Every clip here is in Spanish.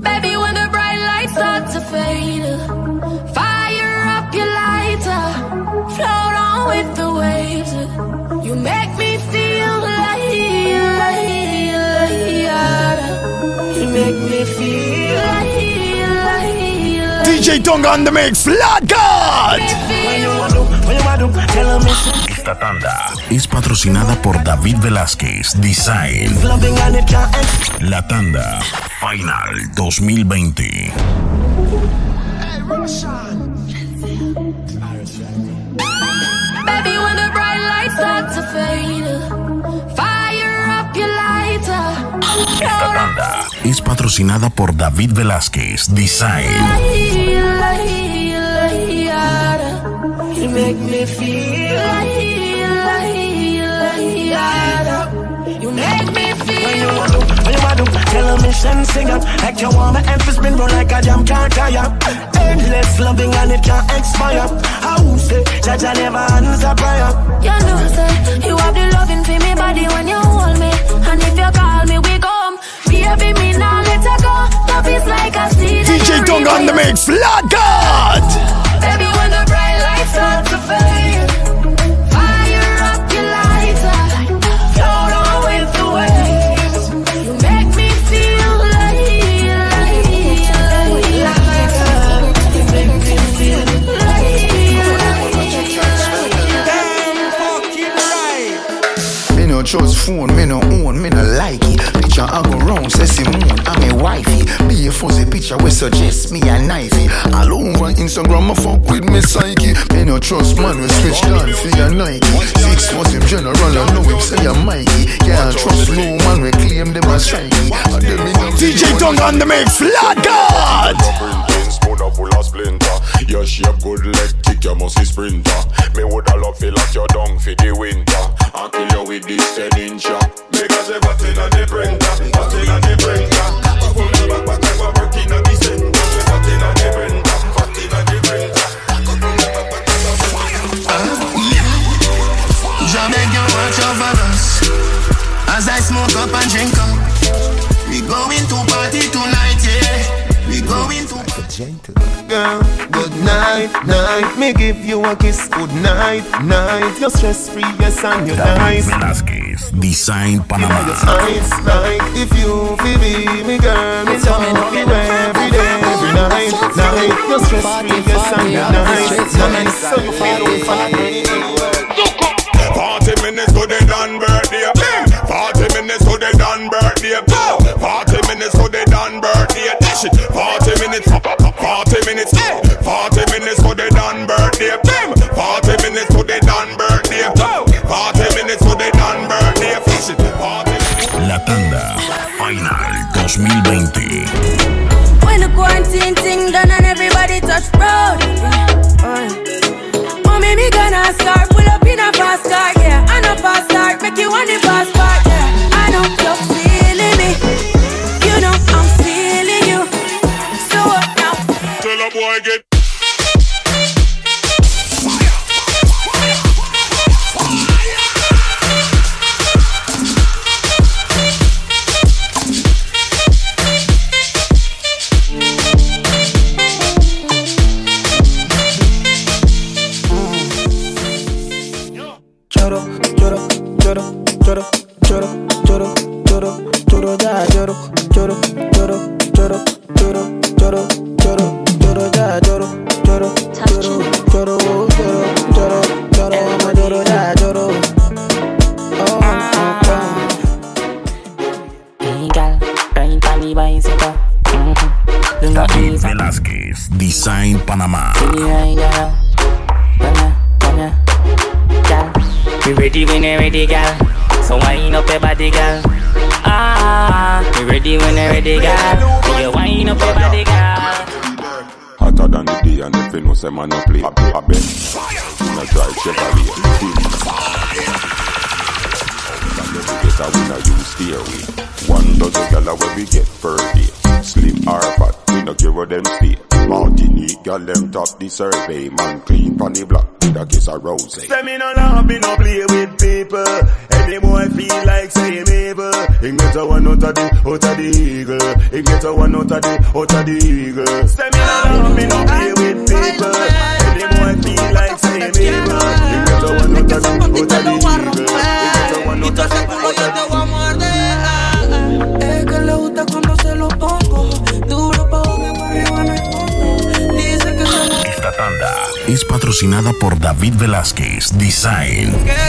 Baby, when the bright lights start to fade, fire up your lighter, float on with the waves. You make me feel like, like, like, you make me feel like, like, DJ Tonga on the mix, Flat God. Esta tanda es patrocinada por David Velázquez Design. La tanda Final 2020. Baby, when the bright lights start to fade, fire up your lighter, Esta tanda es patrocinada por David Velázquez Design. You make me feel like, When you a do, tell a mission singer Like you want my emphasis spin roll like a jam can't tire. Endless loving and it can't expire. How say, Jaja never answer prayer. You know, say, you have the trust man, we switch down for your Nike. Six months him general, I know him say I'm Mikey. Can't trust no man, we claim them as strikey. And them me no DJ Tonga on the mix, Flat God. Spoon up full of splinter. Your shape good leg kick, you must be sprinter. To Girl, good night, night Me give you a kiss, good night, night You're stress free, yes, and you're David nice Velázquez Design Your Panamá. eyes like if you feel be me girl, me love you every day, every night, night. You're stress free, yes, and you're nice, nice. So you feel fine. Forty minutes to the done birthday. Forty minutes to the done birthday. Forty minutes to the done birthday. Dash it. Forty minutes. Forty minutes. Forty minutes to the done birthday. Forty minutes to the done birthday. Forty minutes to the done birthday. Fish it. Forty La tanda Final 2020. When the quarantine thing done and everybody touch road. Any boy feel like say him evil. He get a one out of the, out of the eagle. He get a one out of the, out of the eagle. Say me no me no play with people. Any boy feel like say evil. He get a one out of the, out of the eagle. He get a one out of the, out of the eagle. Es que le gusta cuando se lo pongo duro pa' que para arriba no hay fondo. Dice que se Esta tanda es patrocinada por David Velázquez Design. Que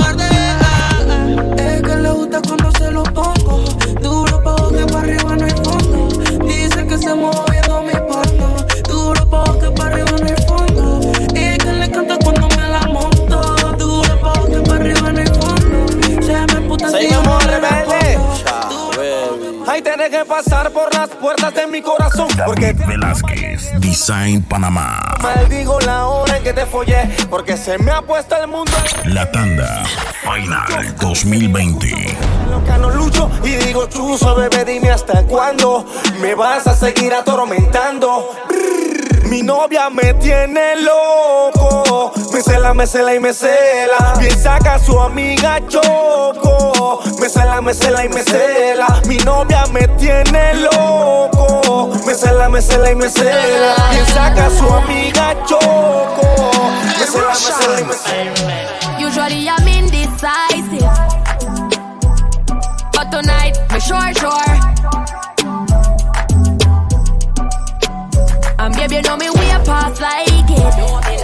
Que pasar por las puertas de mi corazón. Porque David Velázquez Design Panamá. maldigo la hora en que te follé. Porque se me ha puesto el mundo. La tanda Final 2020. Loca no lucho y digo chuzo, bebé, dime hasta cuándo me vas a seguir atormentando. Mi novia me tiene loco, me cela, me cela y me cela. Piensa que a su amiga choco, me cela, me cela y me cela. Mi novia me tiene loco, me cela, me cela y me cela. Piensa que a su amiga choco, me cela, me cela y me cela. Usually I'm indecisive. But tonight, me sure, sure. And baby, you know me way past like it.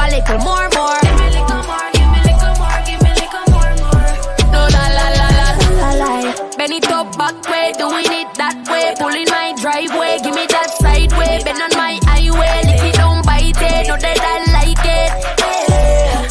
A little more, more. Give me little more, give me little more, give me little more, more. Do la la la la la it up back way, doing it that way. Pulling my driveway, give me that side way. Bend on my highway, lick it down, bite it. Know that I like it.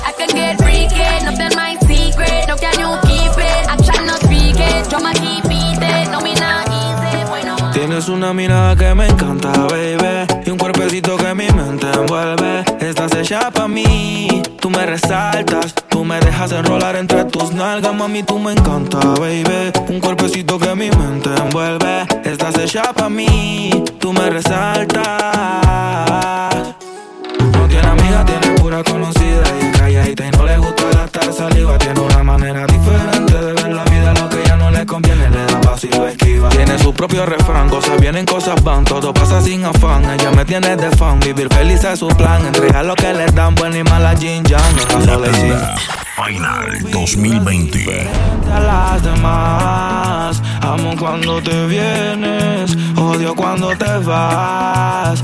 I can get freaky, nothing my secret. No can you keep it? Action no speak it. Drama keep beating. No me not easy, bueno. Tienes una mirada que me encanta, baby. Y un cuerpecito que mi mente envuelve. Estás hecha pa' mí. Tú me resaltas. Tú me dejas enrolar entre tus nalgas, mami. Tú me encanta, baby. Un cuerpecito que mi mente envuelve. Estás hecha pa' mí. Tú me resaltas. No tiene amiga, tiene pura conocida. Y calladita y no le gusta gastar saliva. Tiene una manera diferente de ver la vida. Lo que conviene, le da paso y lo esquiva. Tiene su propio refrán, cosas vienen, cosas van. Todo pasa sin afán. Ella me tiene de fan. Vivir feliz es su plan. Entregar lo que le dan, buena y mala Jin Yang. La tanda Final 2020. a las demás. Amo cuando te vienes, odio cuando te vas.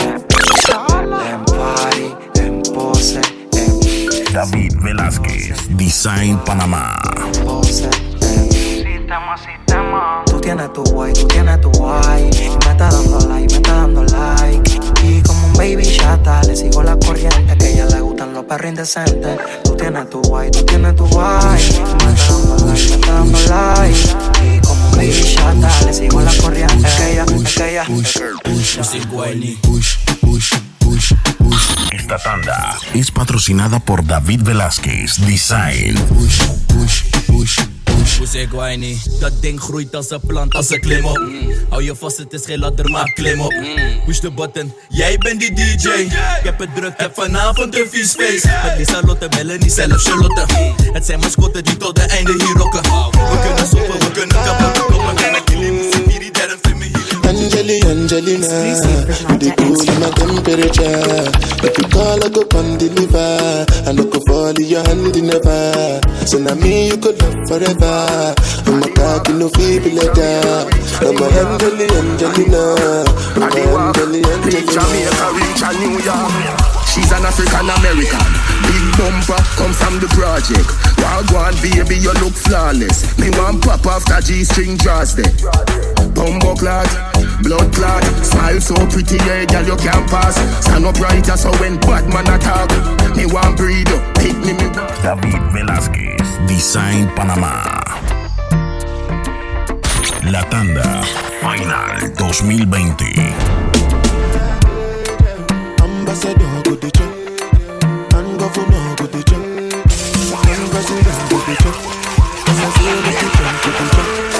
David Velázquez Design Panamá. Tú tienes tu guay, tú tienes tu guay Me está dando like, me está dando like Y como un baby chata, le sigo la corriente Que a ella le gustan los perros indecentes Tú tienes tu guay, tú tienes tu guay Me está dando like, me está dando like Y como un baby chata, le sigo la corriente que ella, que ella Esta tanda es patrocinada por David Velázquez Design. Hoe zeg whiny? Dat ding groeit als een plant, als een klim op. Hou je vast, het is geen ladder, maar klim op. Push de button, jij bent die DJ. Ik heb het druk, heb vanavond een vies feest. Met Lisa Lotte, Melanie, zelf Charlotte. Het zijn mascotten die tot de einde hier rocken. We kunnen soppen, we kunnen kapotte koppen. En Angeli, Angelina, the cool in my temperature. If you call, I go come deliver. I no go fall in your hand never. So now me you could love forever. I'm a cocky no feeble letter. I'm a Angeli, Angelina. I'm a Angeli, Angelina. Jamaica, reach a New York. She's an African American. Big bumper come from the project. Wagwan baby, you look flawless. Me want pop off after G-string draws there. Bumbo clot, blood clot. Smile so pretty, yeah, girl, you can't pass. Stand up right, so when bad man attack, me want breed up, pick me, me. David Velázquez, Design Panamá. La tanda Final 2020. Ambassador go the and go the check, and president go the check. As I say, make you jump to. Ambassador go the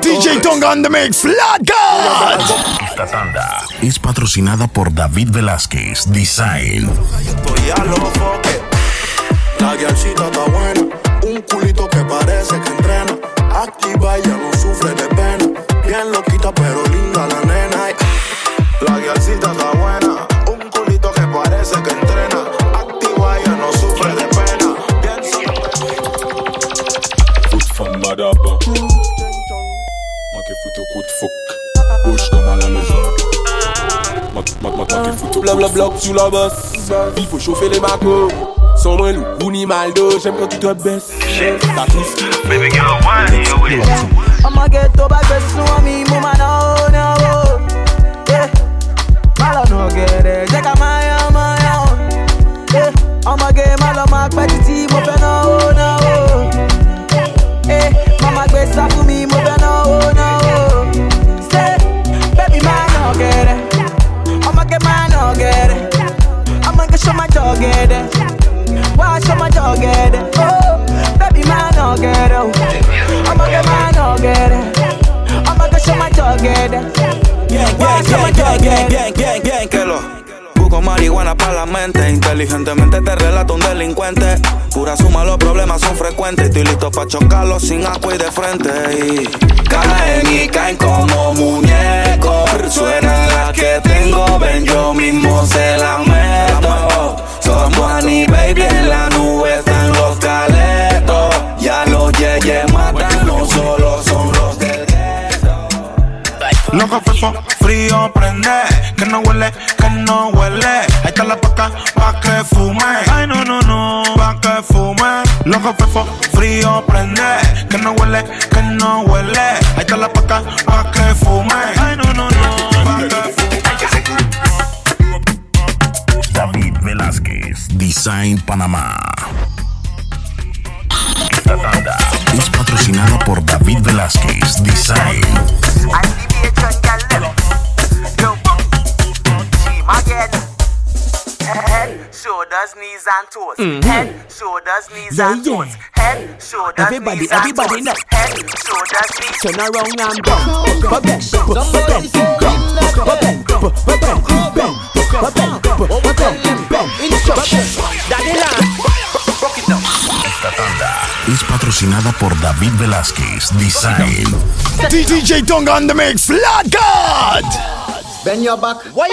DJ Tonga on the mix, Flat God. Esta tanda es patrocinada por David Velázquez, Design. Estoy a los foques. La guialcita está buena. Un culito que parece que entrena. Activa, no Mwen tanke foto Blabla la bas Il faut chauffer les macos. Son mwen lou, ou maldo J'aime quand tu te baisse Ta Baby girl, why you with it? I'ma get to by best man malo Yeah. Mama get it? Oh, baby man no get it. I'ma get man no get it. I'ma go show my dog get it. Que lo Busco marihuana para la mente, inteligentemente te relato un delincuente. Pura suma, los problemas son frecuentes. Estoy listo para chocarlos sin agua y de frente. Y caen y caen como muñecos. Suena la que tengo, ven, yo mismo se la. Somos Annie Baby en la nube están los caletos. Ya los yeyes matan, no solo son los del Loco fefo, frío prende, que no huele, que no huele. Ahí está la paca pa' que fume. Ay no no no, pa' que fume. Loco fefo, frío prende, que no huele, que no huele. Ahí está la paca pa' Design Panamá. Esta tanda es patrocinada por David Velázquez, Design. Head, shoulders, knees and toes. Mhm. Head, shoulders, knees Yeah, and yeah. toes. Head, shoulders, Everybody, knees everybody and now. toes. Head, shoulders, knees. Turn around and bend, ba bend, ba bend, bend, ba bend, ba bend, bend, ba bend, ba bend, bend. Instruction. Daddy land. Rock it down. Esta tanda es patrocinada por David Velázquez, Design. DJ Tonga on the mix, Flat God. Bend your back. Why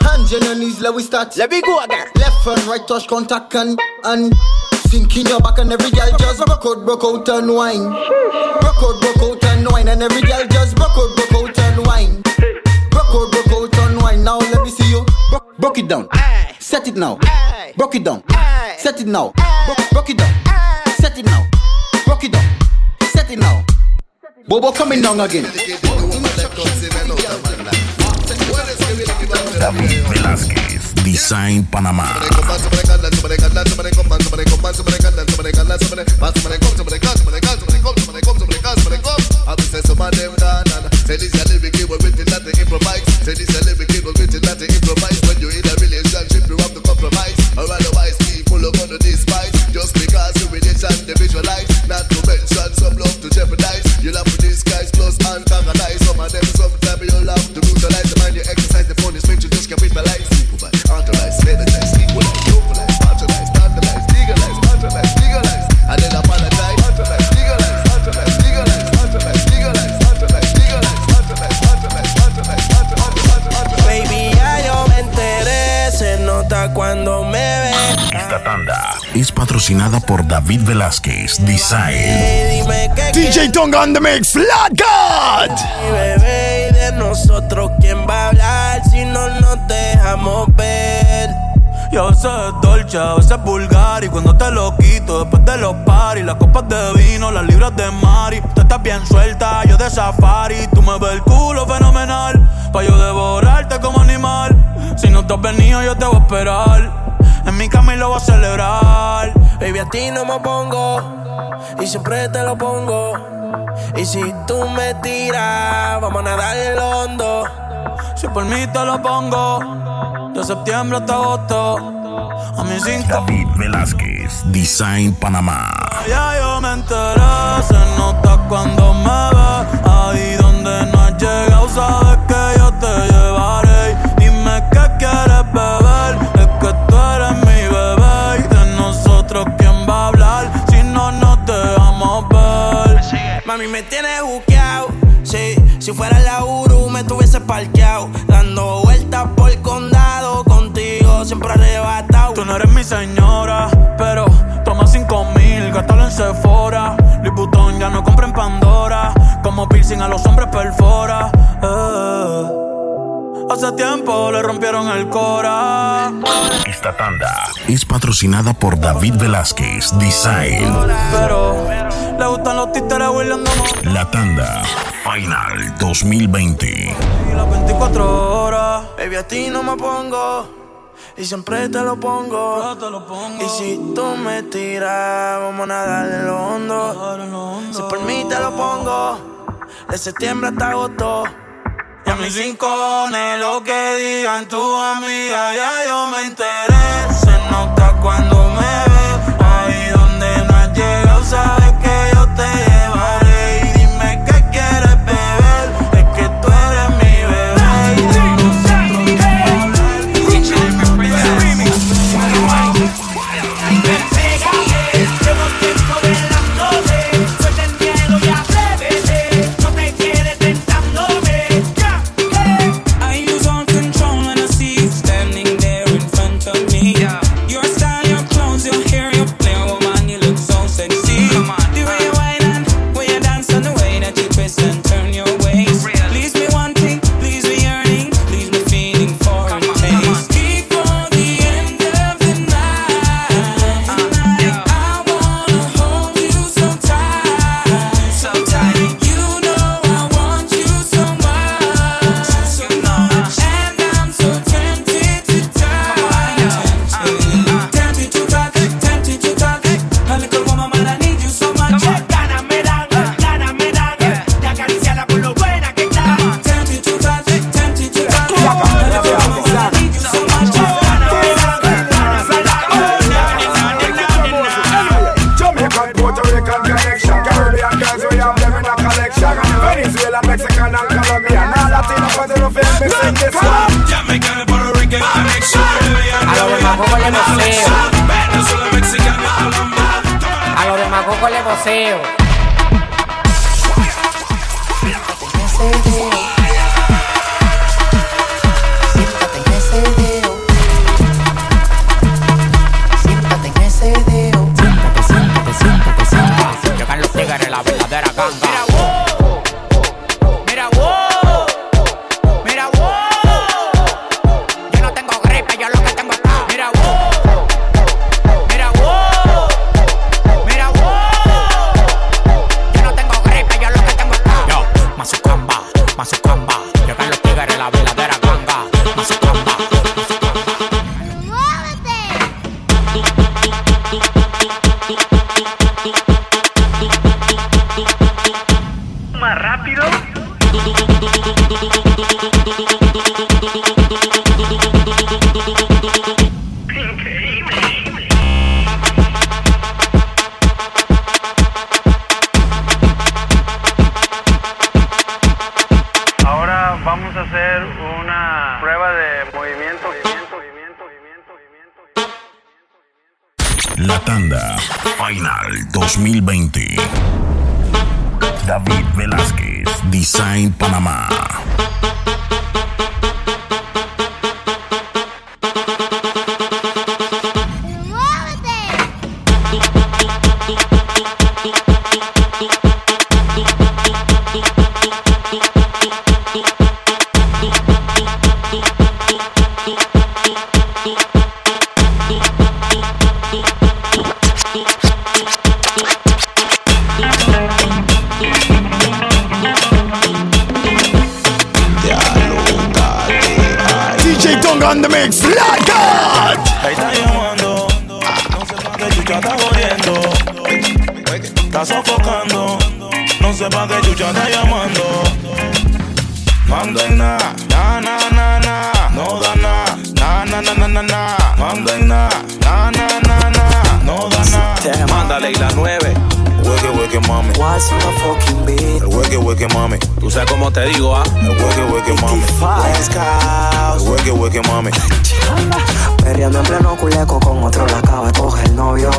Hands on your knees, let we start. Let me go again. Left and right touch contact and and sink in your back and every girl just broke out, broke out and wine. Broke out, broke out and wine and every girl just broke out, broke out and wine. Broke out, broke out and wine. Now Broke, broke it down. Set it now. Broke it down. Set it now. Broke, broke it down. Set it now. Broke it down. Set it now. Bobo coming down again. David Velázquez, Design Panamá. Just patrocinada por David Velázquez, Design. DJ Tonga on the mix, Flat God. bebé y de nosotros quién va a hablar si no nos dejamos ver. Y a veces es dolce, a veces es vulgar. Y cuando te lo quito, después de los paris, las copas de vino, las libras de Mari. Tú estás bien suelta, yo de safari. Tú me ves el culo fenomenal. Pa' yo devorarte como animal. Si no te has venido, yo te voy a esperar. En mi cama y lo voy a celebrar. Baby, a ti no me pongo. Y siempre te lo pongo. Y si tú me tiras, vamos a nadar el hondo. Si por mí te lo pongo, de septiembre hasta agosto. A mis cinco. David Velázquez, Design Panamá. Ya yo me enteré, se nota cuando me ve. Ahí donde no has llegado, Mami, me tienes buqueado. Sí, si fuera la Uru, me tuviese parqueado. Dando vueltas por el condado. Contigo siempre arrebatado. Tú no eres mi señora, pero toma cinco mil, gástalo en Sephora. Louis ya no compra en Pandora. Como piercing a los hombres perfora. Eh. Hace tiempo le rompieron el cora. Esta tanda es patrocinada por David Velázquez, Design. Pero le gustan los títeres huirleando La tanda Final 2020. y las 24 horas. Baby, a ti no me pongo. Y siempre te lo pongo. Y si tú me tiras, vamos a nadar en lo hondo. Si por mí te lo pongo. De septiembre hasta agosto. Y a mis rincones, lo que digan tu amiga, ya yo me enteré. Se nota cuando me ve. seu. Panamá. Tonga on the mix, Lord God. Ahí está llamando, no sé pa' qué chucha está jodiendo. Está sofocando, no sé pa' qué chucha está llamando. Manda en na, na na na na, no da na, na na na na na na. Manda en na, na na na na, no da na. Mándale y la nueve. Hueque, hueque, mami. What's the fucking beat? El hueque, hueque, mami. Tú sabes cómo te digo, ah. El hueque, hueque, mami. El hueque, hueque, mami. Perreando en pleno culeco con otro la acaba de coger el novio.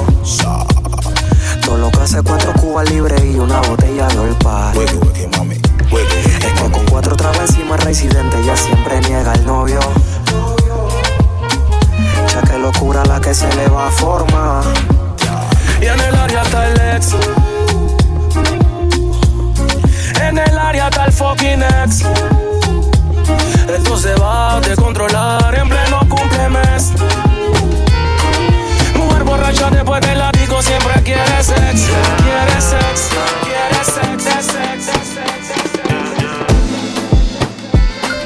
Todo lo que hace cuatro cubas libres y una botella de olpa. Hueque, hueque, mami. Es que con cuatro trabas encima residente ya siempre niega el novio. Ya que locura la que se le va a formar. Y en el área está el ex. El fucking ex. Esto se va a descontrolar en pleno cumplemes. Mujer borracha después del látigo siempre quiere sex. Quiere sex, quiere sex, sex, sex, sex.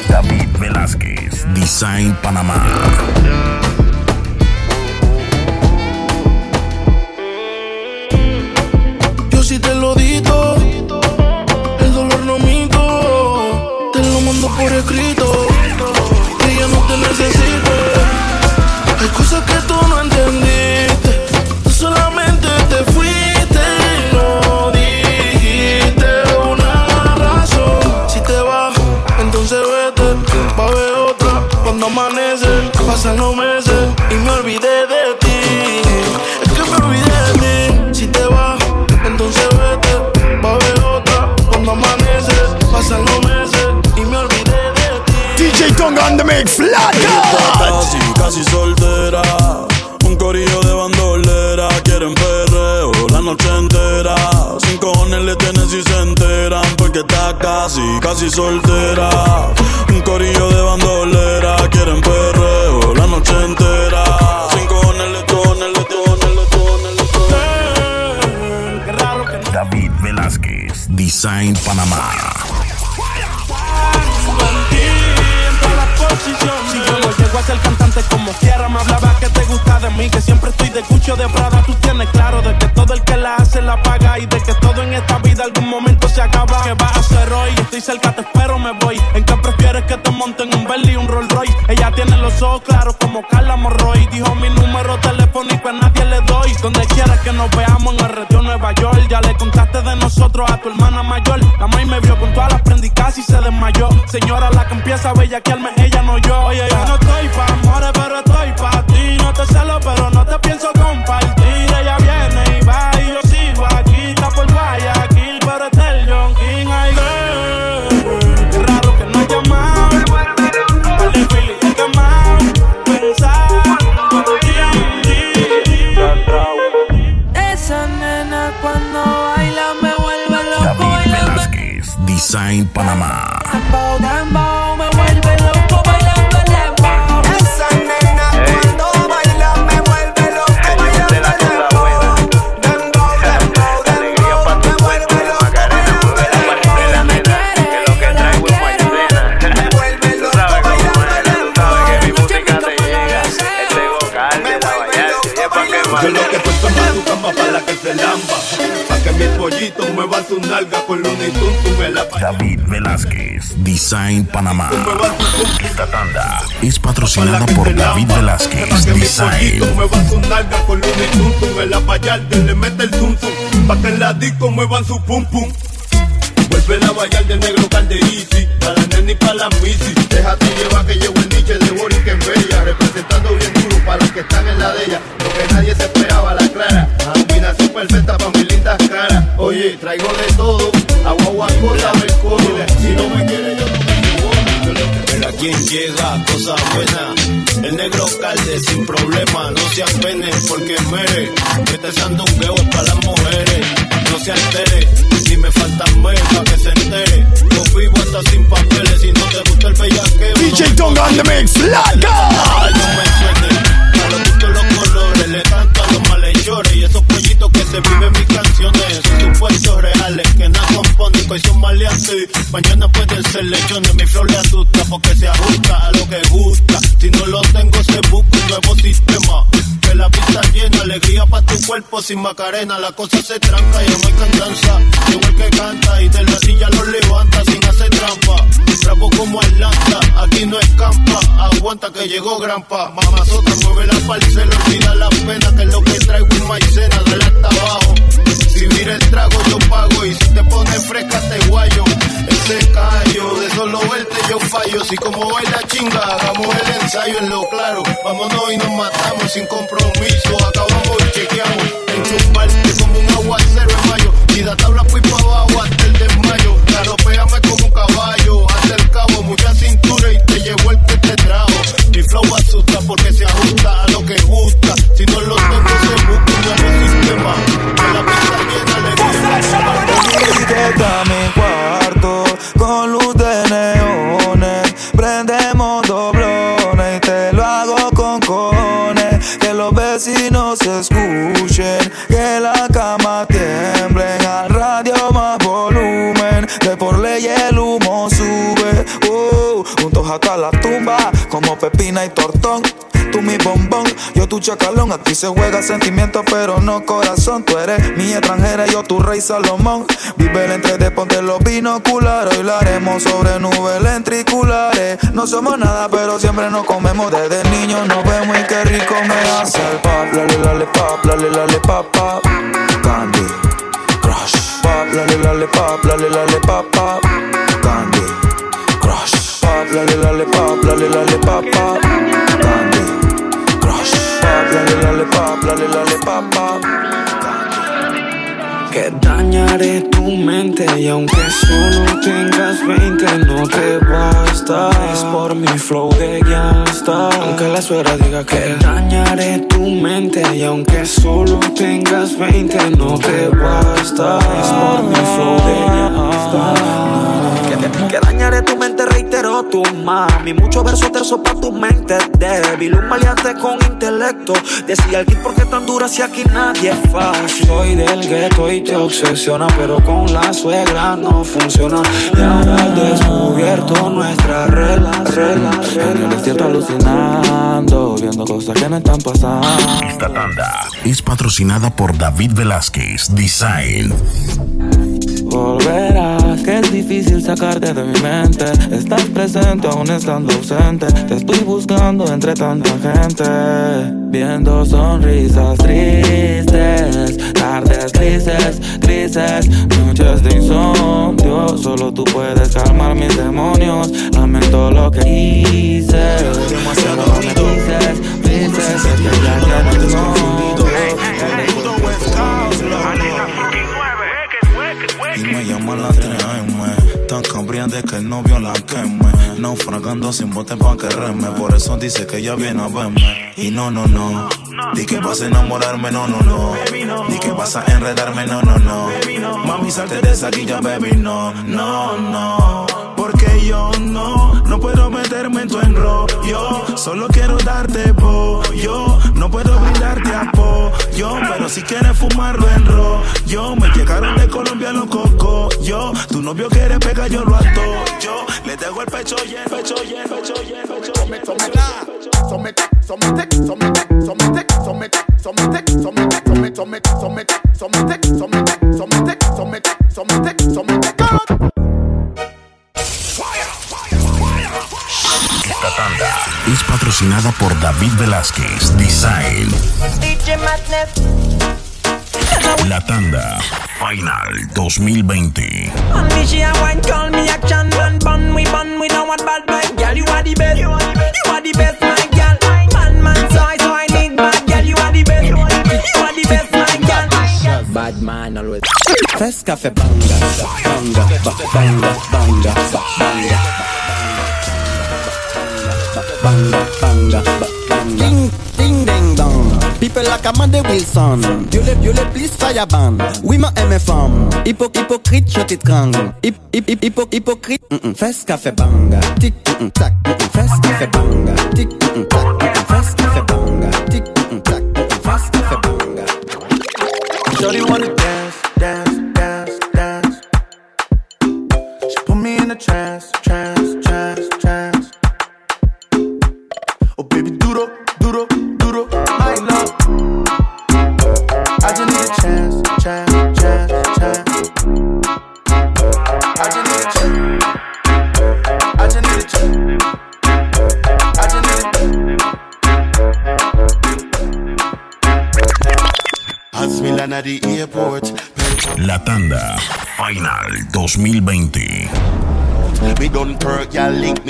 David Velázquez, Design Panamá. Pasan los meses y me olvidé de ti. Es que me olvidé de ti. Si te vas, entonces vete, va a haber otra cuando amanece, pasan los meses y me olvidé de ti. DJ Tonga on the mix. Casi, casi soltera. Un corillo de bandolera. Quieren perreo la noche entera. Sin cojones le tienen si se enteran. Porque está casi, casi soltera. Un corillo de bandolera. Cerca, te espero, me voy. ¿En qué prefieres que te monten un Bentley y un Rolls Royce? Ella tiene los ojos claros como Carla Morroy. Dijo mi número telefónico a nadie le doy. Donde quieras que nos veamos en el retiro Nueva York. Ya le contaste de nosotros a tu hermana mayor. La maíz me vio con todas las prendicas y se desmayó. Señora, la que empieza a bellaquearme, ella no yo. Oye, yo no David Velázquez, Design Panamá. Esta tanda es patrocinada por David Velázquez, Design. muevan su nalga con tum. En la vallarta le mete el zum zum. Pa' que en la disco muevan su pum pum. Vuelve la vallar del negro calderisi. Pa' la nena y pa' la misi. Déjate llevar que llevo el niche de Boris que bella. Representando bien duro para los que están en la de ella. Lo que nadie se esperaba, la clara. Combinación perfecta pa' mis lindas caras. Oye, traigo de todo. Agua, agua, cosa buena. El negro calde sin problema, no se apene porque mere. Este sandungueo es para las mujeres. No se altere, si me faltan ver pa' que se entere. Yo vivo hasta sin papeles, si no te gusta el bellaqueo. DJ Tonga on the mix, sin macarena. La cosa se tranca, ya no hay cantanza. El que canta y de la silla lo levanta sin hacer trampa. Trapo como Atlanta, aquí no escampa. Aguanta que llegó grampa. Mamazota, mueve la parcela, olvida la pena. Que es lo que traigo es maicena, del hasta abajo. Si mira el trago, yo pago. Y si te pones fresca, te guayo. Ese callo, de solo verte yo fallo. Si como baila chinga, hagamos el ensayo en lo claro. Vámonos y nos matamos sin compromiso. Acabamos y chequeamos. Enchufarte como un aguacero en mayo. Y da tabla fui abajo hasta el desmayo. Claro, pégame como un caballo. Hasta el cabo, mucha cintura y te llevo el que te trajo. Mi flow asusta porque se ajusta a lo que gusta. Si no chacalón. Aquí se juega sentimiento, pero no corazón. Tú eres mi extranjera, yo tu rey Salomón. Vive el entre de ponte los binoculares. Hoy lo haremos sobre nubes lentriculares. No somos nada, pero siempre nos comemos. Desde niño nos vemos y qué rico me hace el pop. Lale, lale, pop, lale, lale, pop, pop. Candy Crush. Pop, lale, lale, pop, lale, lale, pop, pop. Candy Crush. Pop, lale, lale, pop, lale, lale, pop, pop. Candy. Lale, pop, lale, lale, pop, pop. Que dañaré tu mente y aunque solo tengas 20 no te basta. Es por mi flow de gangsta Aunque la suegra diga que dañaré tu mente y aunque solo tengas 20 no te basta. Es por mi flow de gangsta que, dañaré tu mente, reitero tu mami. Mucho verso terzo pa' tu mente débil. Un maleante con intelecto. Decía el kit, ¿por qué tan dura si aquí nadie es fácil? Soy del gueto y te obsesiona, pero con la suegra no funciona. Y ahora he descubierto nuestra relación. En el desierto alucinando, viendo cosas que no están pasando. Esta tanda es patrocinada por David Velázquez Design. Volverás, que es difícil sacarte de mi mente. Estás presente aún estando ausente. Te estoy buscando entre tanta gente. Viendo sonrisas tristes, tardes grises, grises, noches de insomnio. Solo tú puedes calmar mis demonios. Lamento lo que hice. Demasiado me dices, dices que ya tienes novio. Y me llama a las 3 AM Tan cambriante que el novio la queme. Naufragando sin bote pa' que reme. Por eso dice que ella viene a verme. Y no, no, no. Di que vas a enamorarme, no, no, no. Di que vas a enredarme, no, no, no. Mami, salte de esa guilla, baby, no, no, no Porque yo no, no puedo meterme en tu enrollo Solo quiero darte pollo No puedo brindarte apoyo Pero si quieres fumarlo en rollo Me llegaron de Colombia los cocos Yo, tu novio quiere pegar, yo lo ato Yo le dejo el pecho pecho lleno, pecho pecho somete, somete, somete, somete, somete, somete, somete, somete, somete, somete, somete, patrocinada por David Velázquez, Design. La tanda Final 2020. Fes banga, banga, banga, banga, banga, banga. Ding, ding, ding, dong. People like Amanda Wilson. Violé, violé, please fire ban. Oui, ma femme. Hypo, hypocrite, je t'étrangle. Hip, hip, hip, hypo, hypocrite. Mm -mm. Fest café banga. Tic, mm -mm, tac. Mm -mm. Fest café banga. Tic, mm -mm, tac.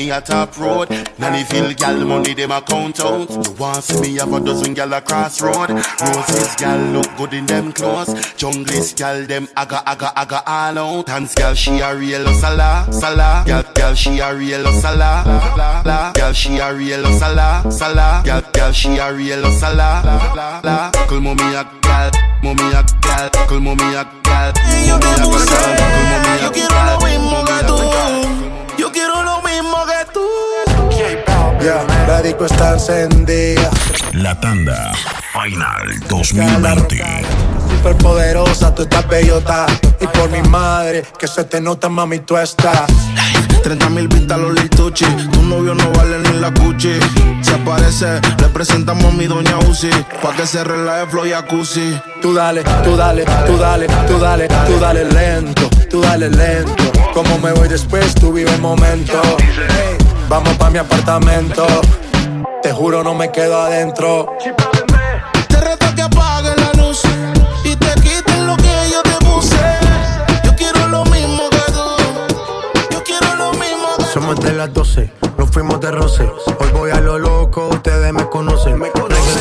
Me a top road. Nanny feel gal money them a count out. You want see me have a dozen gal a crossroad. Roses gal look good in them clothes. Junglist gal them aga aga aga all out. Dance gal she a real sala sala. Gal gal she a real sala la la. Gal she a real sala sala. Gal gal she a real sala la la. Call mommy a gal, mommy a gal, call mommy a gal, mommy a gal, call mommy a Yo quiero mismo que tú. Quiero lo mismo que tú. Ya, la disco está encendida. La Tanda Final 2020. Super poderosa, tú estás bellota. Y por mi madre, que se te nota, mami, tú estás. 30 mil vistas los lituchi. Tu novio no vale ni la cuchi. Si aparece, le presentamos a mi doña Uzi. Pa' que se relaje flow y jacuzzi. Tú dale, tú dale, tú dale, tú dale, tú dale lento, tú dale lento. Como me voy después, tú vive el momento. Hey, vamos pa' mi apartamento. Te juro, no me quedo adentro. Somos de las 12, nos fuimos de roce. Hoy voy a lo loco, ustedes me conocen. Me conocen.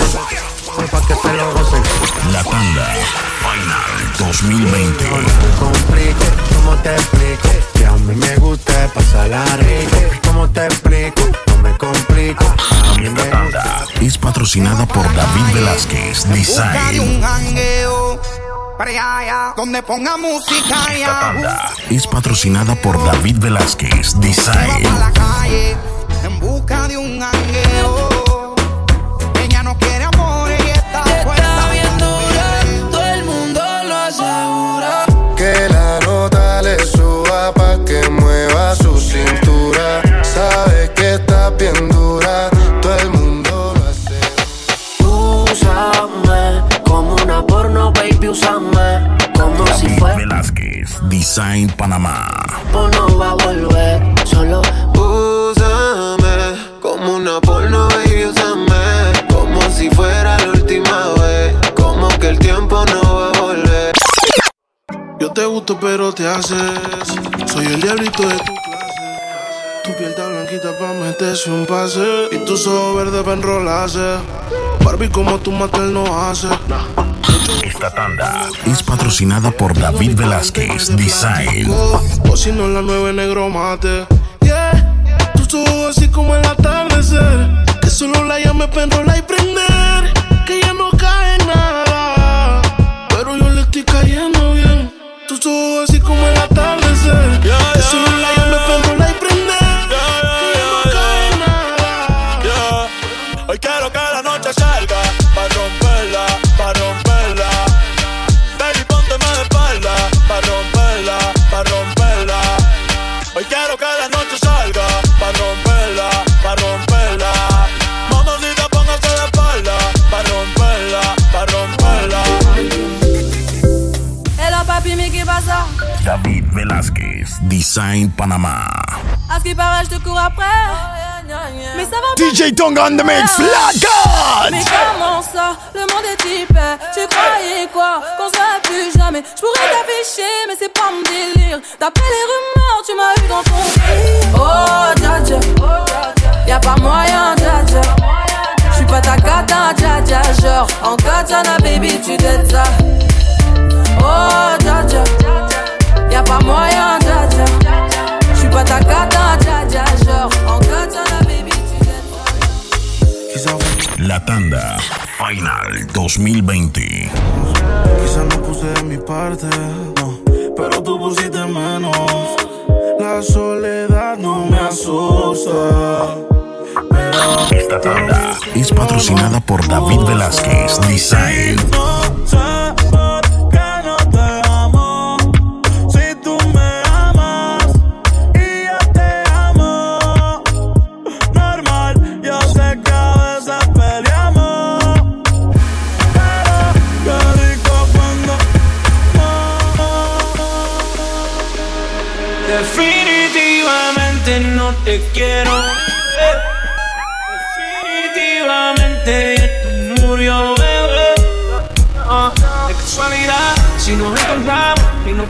Pa' que se lo gocen. La Tanda Final 2020. complico, ¿cómo te explico? Que a mí me gusta pasarla rico. ¿Cómo te explico? No me complico. A mí me gusta. Es patrocinada por David Velázquez Design. Donde ponga música Esta ya. tanda es patrocinada por David Velázquez Design. pa' la calle en busca de un jangueo. Gusto pero te haces. Soy el diablito de tu clase. Tu piel está blanquita pa' meterse un pase. Y tus ojos verdes pa' enrolarse. Barbie como tu matel no hace. Esta tanda es patrocinada por David Velázquez Design. O si no la nueve negro mate. Yeah Tus ojos así como el atardecer. Que solo la llame pa' enrolar y prender Hoy quiero que la noche salga para romperla, para romperla. Baby, pónteme de espalda para romperla, para romperla. Hoy quiero que la noche salga para romperla, para romperla. Mamacita, póngase de espalda para romperla, para romperla. Hello papi, qu'est-ce ça David Velázquez Design Panamá. Qui paraît, je te cours après. Mais ça va pas. DJ Tonga on the mix, la God! Mais comment ça Le monde est hyper. Tu croyais quoi? Qu'on se plus jamais. Je pourrais t'afficher, mais c'est pas mon délire. D'après les rumeurs, tu m'as eu dans ton lit. Oh, dja dja. Y'a pas moyen, dja dja. J'suis pas ta cata, dja dja. Genre, en katana, baby, tu t'aides ça. Oh, dja dja. Y'a pas moyen, dja dja. J'suis pas ta cata, La tanda Final 2020. Quizás no puse de mi parte, no, pero tú pusiste menos. La soledad no me asusta. Esta tanda es patrocinada por David Velázquez Design.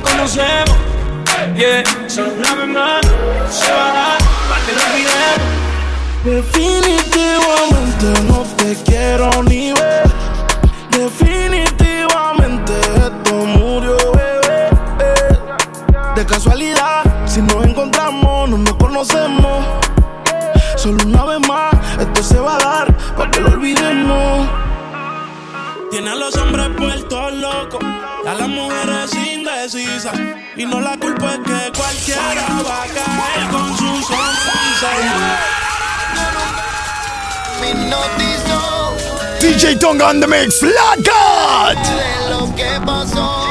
Conocemos. Yeah, solo una vez más se va a dar para que lo olvidemos. Definitivamente no te quiero ni ver. Definitivamente esto murió, bebé. De casualidad, si nos encontramos, no nos conocemos. Solo una vez más, esto se va a dar para que lo olvidemos. Tiene a los hombres puestos locos, a las mujeres indecisas. Y no la culpa es que cualquiera va a caer con su sonrisa. Me DJ Tonga on the mix, Flat God. de lo que pasó.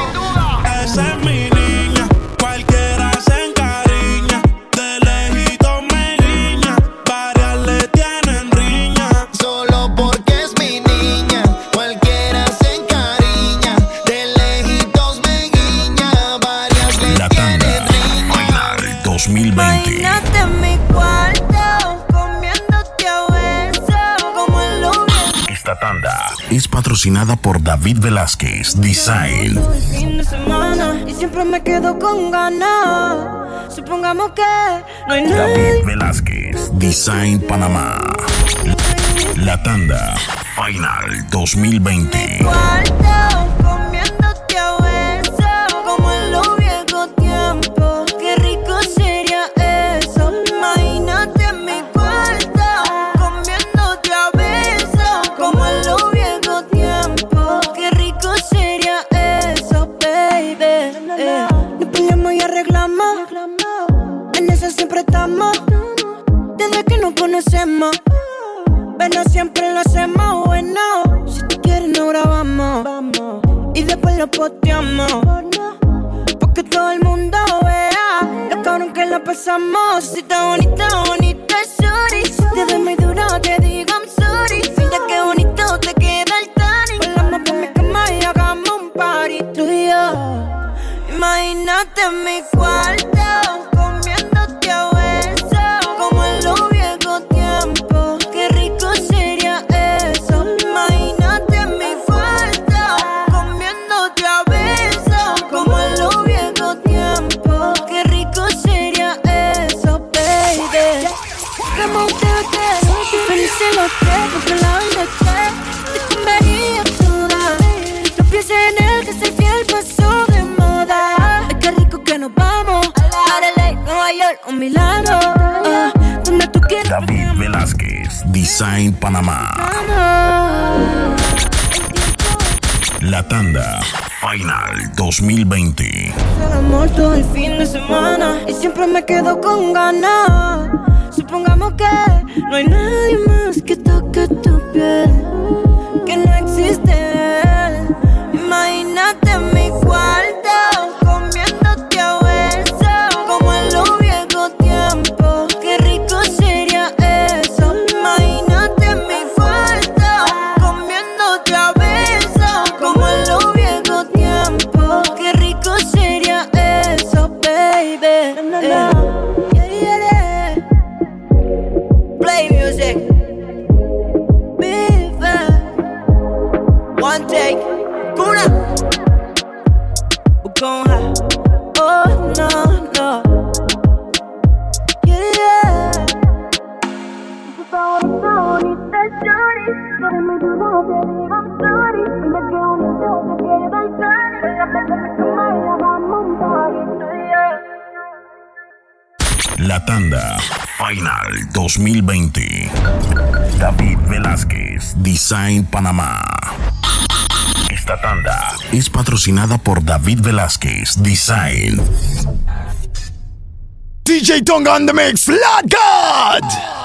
Patrocinada por David Velázquez Design. Todo el fin de semana y siempre me quedo con ganas. Supongamos que no hay nadie. David Velázquez Design Panamá. La tanda Final 2020. Conocemos. Pero siempre lo hacemos bueno. Si tú quieres, no grabamos. Y después lo posteamos. Porque todo el mundo vea lo cabrón que la pasamos. Si está bonita, bonita, sorry. Si te doy muy duro, te digo I'm sorry. Mira qué bonito te queda el tanning. Volamos por mi cama y hagamos un party tú y yo. Imagínate en mi cuarto, feliz en los tres, porque la vida que te comería toda. No pienses en él, que ser fiel pasó de moda. Ay, qué rico que nos vamos. A LA, Nueva York o Milano. ah, donde tú quieras. David Velázquez Design Panamá. La tanda Final 2020. El amor todo el fin de semana y siempre me quedo con ganas. Supongamos que no hay nadie más que toque tu piel, Design Panamá. Esta tanda es patrocinada por David Velázquez Design. DJ Tonga on the mix, Flat God.